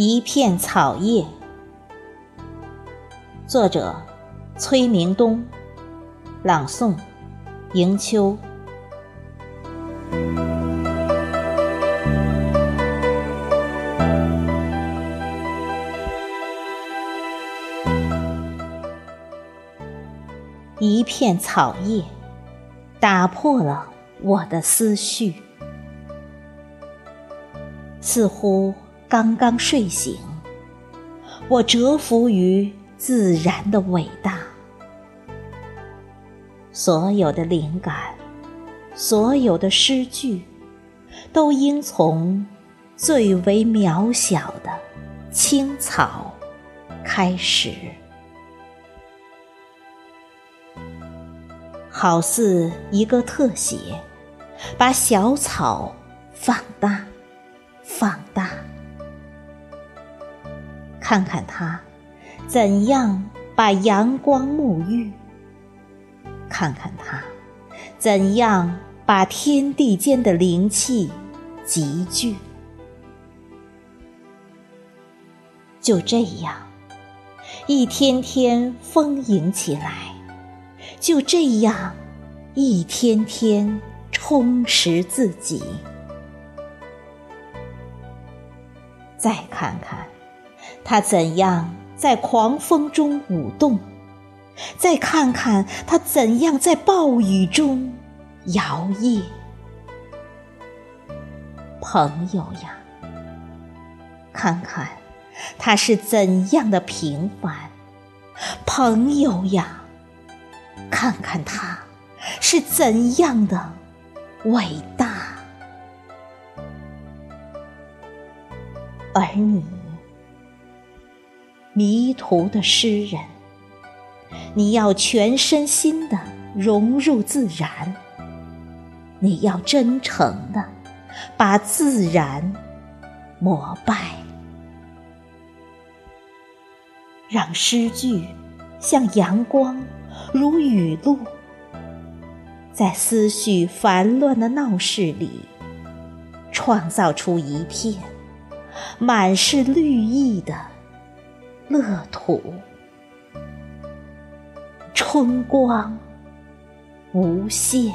一片草叶作者崔明东朗诵迎秋。一片草叶打破了我的思绪。似乎。刚刚睡醒，我折服于自然的伟大。所有的灵感，所有的诗句，都应从最为渺小的青草开始，好似一个特写，把小草放大，放大。看看它怎样把阳光沐浴，看看它怎样把天地间的灵气集聚。就这样，一天天丰盈起来；就这样，一天天充实自己。再看看。它怎样在狂风中舞动？再看看它怎样在暴雨中摇曳。朋友呀，看看它是怎样的平凡。朋友呀，看看它是怎样的伟大。而你。迷途的诗人，你要全身心的融入自然，你要真诚的把自然膜拜，让诗句像阳光，如雨露，在思绪烦乱的闹市里，创造出一片满是绿意的。乐土，春光无限。